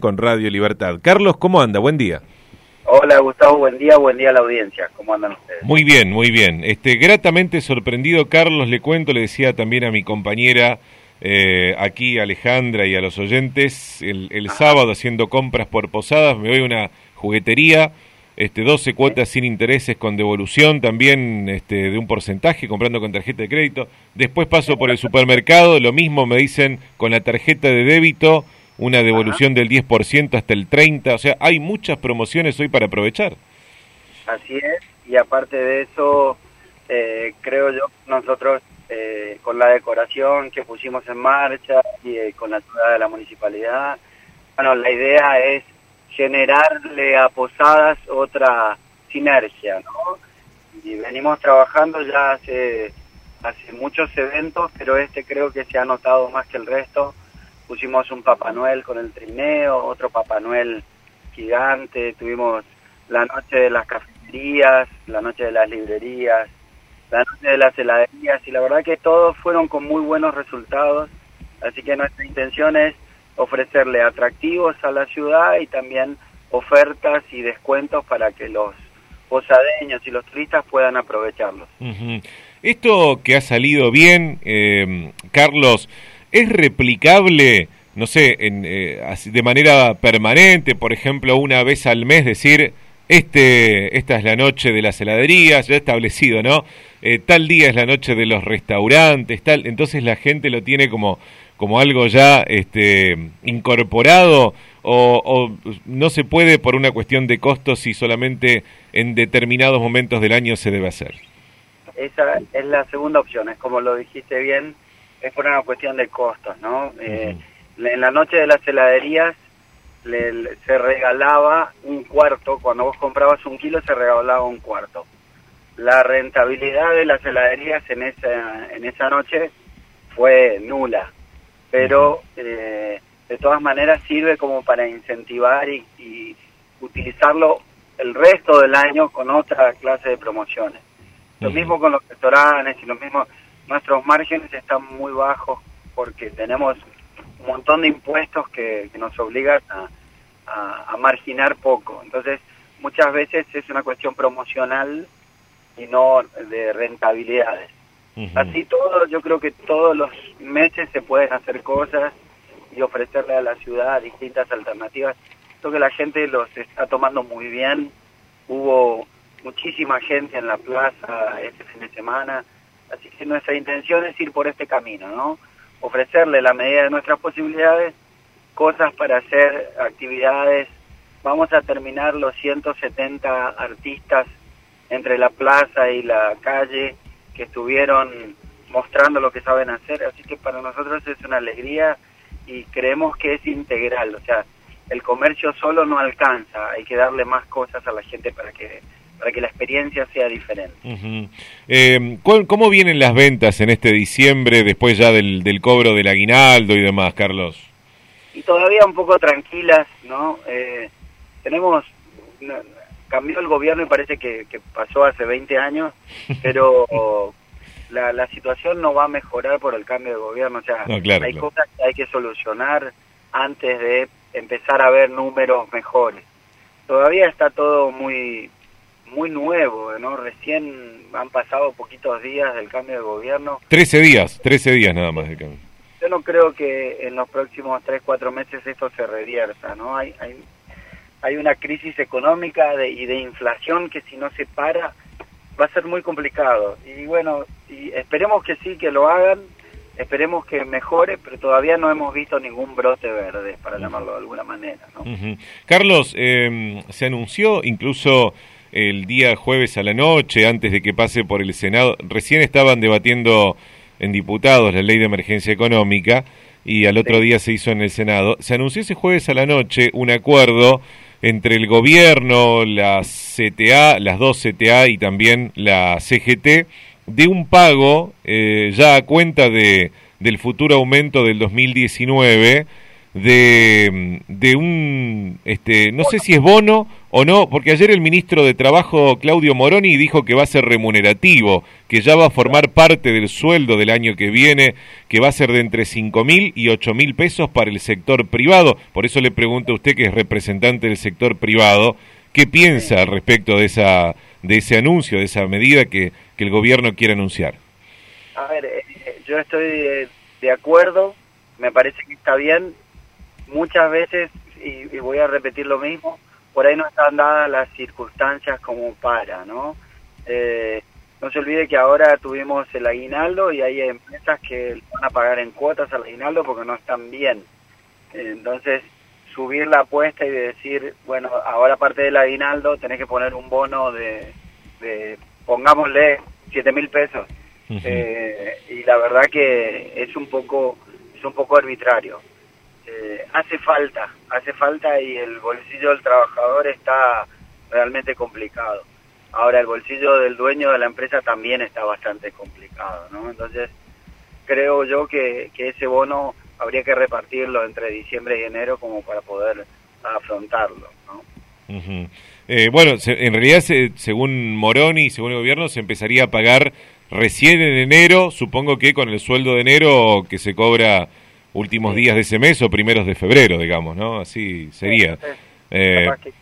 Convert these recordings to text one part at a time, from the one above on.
con Radio Libertad. Carlos, ¿cómo anda? Buen día. Hola Gustavo, buen día, buen día a la audiencia. ¿Cómo andan ustedes? Muy bien, muy bien. Este, gratamente sorprendido, Carlos, le cuento, le decía también a mi compañera eh, aquí, Alejandra, y a los oyentes, el, sábado haciendo compras por posadas, me voy a una juguetería, este, 12 cuotas sin intereses con devolución también este, de un porcentaje, comprando con tarjeta de crédito. Después paso por el supermercado, lo mismo me dicen con la tarjeta de débito una devolución del 10% hasta el 30%, o sea, hay muchas promociones hoy para aprovechar. Así es, y aparte de eso, eh, creo yo, nosotros eh, con la decoración que pusimos en marcha y eh, con la ayuda de la municipalidad, bueno, la idea es generarle a Posadas otra sinergia, ¿no? Y venimos trabajando ya hace, hace muchos eventos, pero este creo que se ha notado más que el resto pusimos un Papá Noel con el trineo, otro Papá Noel gigante, tuvimos la noche de las cafeterías, la noche de las librerías, la noche de las heladerías y la verdad que todos fueron con muy buenos resultados, así que nuestra intención es ofrecerle atractivos a la ciudad y también ofertas y descuentos para que los posadeños y los turistas puedan aprovecharlos. Esto que ha salido bien, eh, Carlos, ¿Es replicable, no sé, en, eh, de manera permanente, por ejemplo, una vez al mes decir, este, esta es la noche de las heladerías, ya establecido, ¿no? Eh, tal día es la noche de los restaurantes, tal, entonces la gente lo tiene como, como algo ya este, incorporado o, o, no se puede por una cuestión de costos y solamente en determinados momentos del año se debe hacer. Esa es la segunda opción, es como lo dijiste bien, es por una cuestión de costos, ¿no? Eh, en la noche de las heladerías se regalaba un cuarto, cuando vos comprabas un kilo se regalaba un cuarto. La rentabilidad de las heladerías en esa, en esa noche fue nula, pero eh, de todas maneras sirve como para incentivar y, y utilizarlo el resto del año con otra clase de promociones. Lo mismo con los restaurantes y lo mismo nuestros márgenes están muy bajos porque tenemos un montón de impuestos que, nos obligan a, marginar poco. Entonces, muchas veces es una cuestión promocional y no de rentabilidades. Así todo, yo creo que todos los meses se pueden hacer cosas y ofrecerle a la ciudad distintas alternativas. Creo que la gente los está tomando muy bien. Hubo muchísima gente en la plaza este fin de semana Así que nuestra intención es ir por este camino, ¿no? Ofrecerle la medida de nuestras posibilidades, cosas para hacer, actividades. Vamos a terminar los 170 artistas entre la plaza y la calle que estuvieron mostrando lo que saben hacer, así que para nosotros es una alegría y creemos que es integral, o sea, el comercio solo no alcanza, hay que darle más cosas a la gente para que para que la experiencia sea diferente. Eh, ¿Cómo vienen las ventas en este diciembre después ya del, del, cobro del aguinaldo y demás, Carlos? Y todavía un poco tranquilas, ¿no? Eh, tenemos, cambió el gobierno y parece que, pasó hace 20 años, pero la, la, situación no va a mejorar por el cambio de gobierno, o sea, hay cosas que hay que solucionar antes de empezar a ver números mejores. Todavía está todo muy muy nuevo, ¿no? Recién han pasado poquitos días del cambio de gobierno. Trece días, trece días nada más de cambio. Yo no creo que en los próximos tres, cuatro meses esto se revierta, ¿no? Hay, hay, hay una crisis económica de, y de inflación que si no se para va a ser muy complicado. Y bueno, y esperemos que sí, que lo hagan, esperemos que mejore, pero todavía no hemos visto ningún brote verde, para llamarlo de alguna manera, ¿no? Carlos, eh, se anunció incluso el día jueves a la noche, antes de que pase por el Senado. Recién estaban debatiendo en diputados la ley de emergencia económica y al otro día se hizo en el Senado. Se anunció ese jueves a la noche un acuerdo entre el gobierno, la CTA, las dos CTA y también la CGT de un pago eh, ya a cuenta de, del futuro aumento del 2019 de, de un, este, no sé si es bono o no, porque ayer el ministro de Trabajo, Claudio Moroni, dijo que va a ser remunerativo, que ya va a formar parte del sueldo del año que viene, que va a ser de entre cinco mil y ocho mil pesos para el sector privado. Por eso le pregunto a usted, que es representante del sector privado, ¿qué piensa al respecto de, esa, de ese anuncio, de esa medida que, que el gobierno quiere anunciar? A ver, eh, yo estoy de acuerdo, me parece que está bien. Muchas veces, y, y voy a repetir lo mismo, por ahí no están dadas las circunstancias como para, ¿no? Eh, no se olvide que ahora tuvimos el aguinaldo y hay empresas que van a pagar en cuotas al aguinaldo porque no están bien. Entonces, subir la apuesta y decir, bueno, ahora aparte del aguinaldo tenés que poner un bono de, de pongámosle, siete mil pesos. eh, y la verdad que es un poco, es un poco arbitrario. Eh, hace falta, hace falta y el bolsillo del trabajador está realmente complicado. Ahora el bolsillo del dueño de la empresa también está bastante complicado, ¿no? Entonces creo yo que, ese bono habría que repartirlo entre diciembre y enero como para poder afrontarlo, ¿no? eh, bueno, en realidad, se, según Moroni, según el gobierno, se empezaría a pagar recién en enero, supongo que con el sueldo de enero que se cobra últimos días de ese mes o primeros de febrero, digamos, ¿no? Así sería. Sí, eh, capaz, que,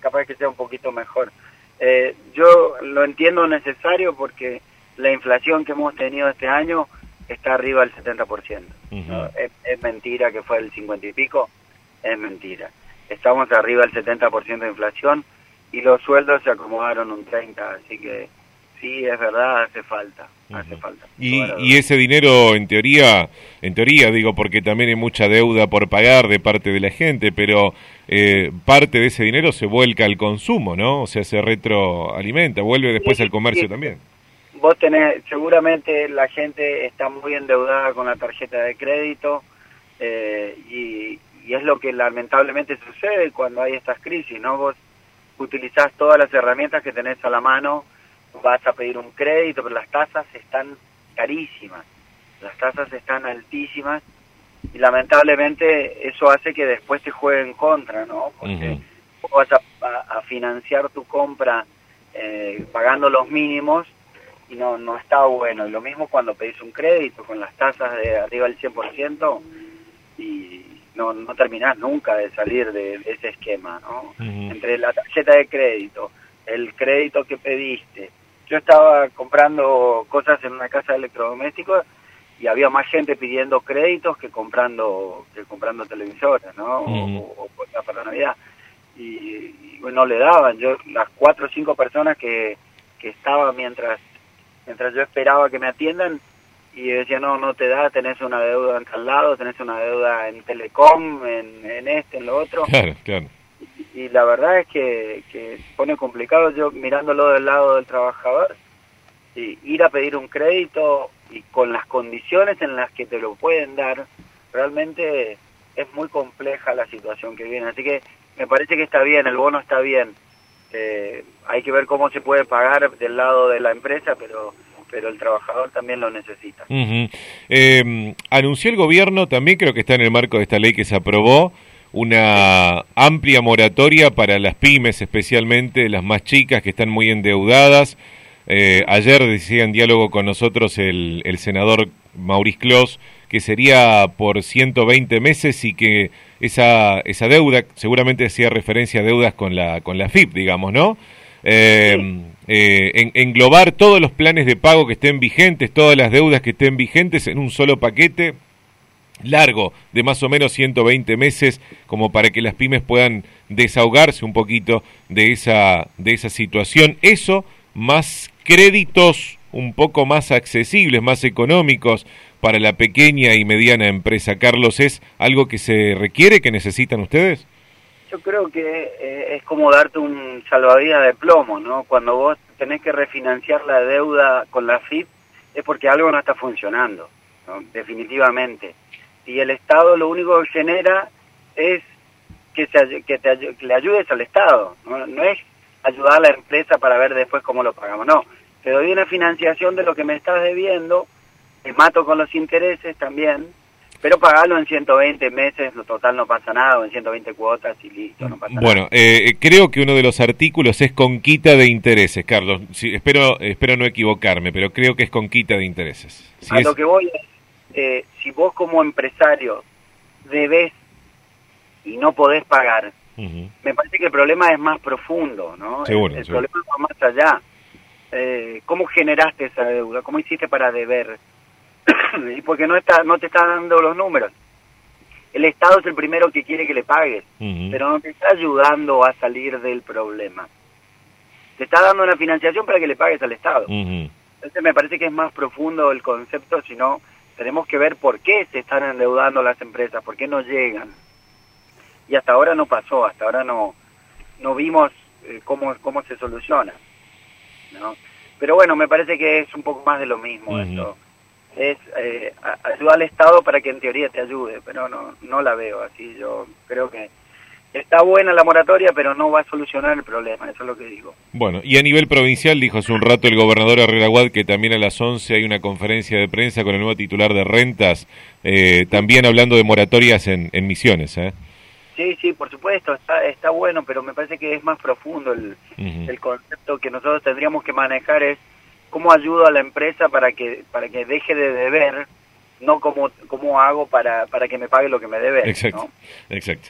capaz, que, sea un poquito mejor. Eh, yo lo entiendo necesario porque la inflación que hemos tenido este año está arriba del 70%. Uh -huh. ¿no? es, es, mentira que fue el 50 y pico, es mentira. Estamos arriba del 70% de inflación y los sueldos se acomodaron un 30, así que sí, es verdad, hace falta, hace falta. Y, y, ese dinero, en teoría, en teoría digo, porque también hay mucha deuda por pagar de parte de la gente, pero eh, parte de ese dinero se vuelca al consumo, ¿no? O sea, se retroalimenta, vuelve después sí, al comercio sí. también. Vos tenés, seguramente la gente está muy endeudada con la tarjeta de crédito eh, y, y es lo que lamentablemente sucede cuando hay estas crisis, ¿no? Vos utilizás todas las herramientas que tenés a la mano vas a pedir un crédito, pero las tasas están carísimas, las tasas están altísimas y lamentablemente eso hace que después te juegue en contra, ¿no? Porque uh -huh. vas a, financiar tu compra eh, pagando los mínimos y no, no está bueno. Y lo mismo cuando pedís un crédito con las tasas de arriba del 100% y no, no terminás nunca de salir de, de ese esquema, ¿no? Uh -huh. Entre la tarjeta de crédito, el crédito que pediste, yo estaba comprando cosas en una casa de electrodomésticos y había más gente pidiendo créditos que comprando que comprando televisores, ¿no? -huh. o, cosas para Navidad. Y, y bueno, le daban. Yo, las cuatro o cinco personas que, que estaban mientras, mientras yo esperaba que me atiendan, y decía, no, no te da, tenés una deuda en tal lado, tenés una deuda en Telecom, en, en este, en lo otro. Claro, claro y la verdad es que, que pone complicado yo mirándolo del lado del trabajador y ir a pedir un crédito y con las condiciones en las que te lo pueden dar realmente es muy compleja la situación que viene. Así que me parece que está bien el bono está bien. Eh, hay que ver cómo se puede pagar del lado de la empresa pero pero el trabajador también lo necesita. Uh anunció el gobierno, también creo que está en el marco de esta ley que se aprobó, una amplia moratoria para las pymes, especialmente las más chicas que están muy endeudadas. Eh, ayer decía en diálogo con nosotros el, el senador Maurice Clos que sería por 120 meses y que esa, esa deuda, seguramente hacía referencia a deudas con la, con la FIP, digamos, ¿no? Eh, eh, en, englobar todos los planes de pago que estén vigentes, todas las deudas que estén vigentes en un solo paquete largo de más o menos 120 meses como para que las pymes puedan desahogarse un poquito de esa de esa situación. Eso más créditos un poco más accesibles más económicos para la pequeña y mediana empresa. Carlos es algo que se requiere que necesitan ustedes yo creo que eh, es como darte un salvavidas de plomo no cuando vos tenés que refinanciar la deuda con la FIP es porque algo no está funcionando definitivamente y el Estado lo único que genera es que, se, que, te, que le ayudes al Estado, ¿no? no es ayudar a la empresa para ver después cómo lo pagamos, no, te doy una financiación de lo que me estás debiendo, te mato con los intereses también, pero pagarlo en 120 meses, lo total no pasa nada, o en 120 cuotas y listo, no pasa bueno, nada. Bueno, eh, creo que uno de los artículos es con quita de intereses, Carlos. Sí, espero, espero no equivocarme, pero creo que es con quita de intereses. Si a lo que voy es, eh, si vos como empresario debes y no podés pagar, me parece que el problema es más profundo, ¿no? Seguro, el, problema va más allá. Eh, ¿Cómo generaste esa deuda? ¿Cómo hiciste para deber? y porque no está no te está dando los números. El Estado es el primero que quiere que le pagues, pero no te está ayudando a salir del problema. Te está dando una financiación para que le pagues al Estado. Entonces me parece que es más profundo el concepto, si no, tenemos que ver por qué se están endeudando las empresas, por qué no llegan. Y hasta ahora no pasó, hasta ahora no, no vimos eh, cómo, cómo se soluciona. ¿no? Pero bueno, me parece que es un poco más de lo mismo esto es eh, ayudar al Estado para que en teoría te ayude, pero no, no la veo así. Yo creo que está buena la moratoria, pero no va a solucionar el problema, eso es lo que digo. Bueno, y a nivel provincial, dijo hace un rato el gobernador Herrera Guad que también a las 11 hay una conferencia de prensa con el nuevo titular de rentas, eh, también hablando de moratorias en, en Misiones. ¿eh? Sí, sí, por supuesto, está, está bueno, pero me parece que es más profundo el, el concepto que nosotros tendríamos que manejar es cómo ayudo a la empresa para que para que deje de deber, no cómo, cómo hago para, para que me pague lo que me debe. Exacto, exacto.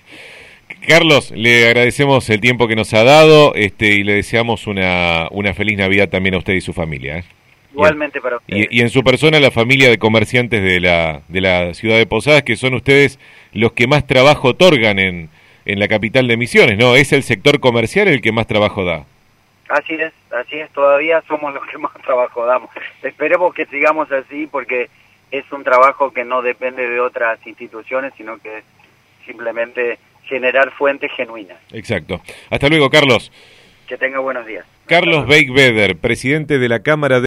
Carlos, le agradecemos el tiempo que nos ha dado este, y le deseamos una, una feliz Navidad también a usted y su familia. ¿eh? Igualmente para usted. Y, en su persona, la familia de comerciantes de la, de la ciudad de Posadas, que son ustedes los que más trabajo otorgan en, en la capital de Misiones, ¿no? Es el sector comercial el que más trabajo da. Así es, así es, todavía somos los que más trabajo damos. Esperemos que sigamos así porque es un trabajo que no depende de otras instituciones, sino que simplemente generar fuentes genuinas. Exacto. Hasta luego, Carlos. Que tenga buenos días. Carlos Beigbeder, presidente de la Cámara de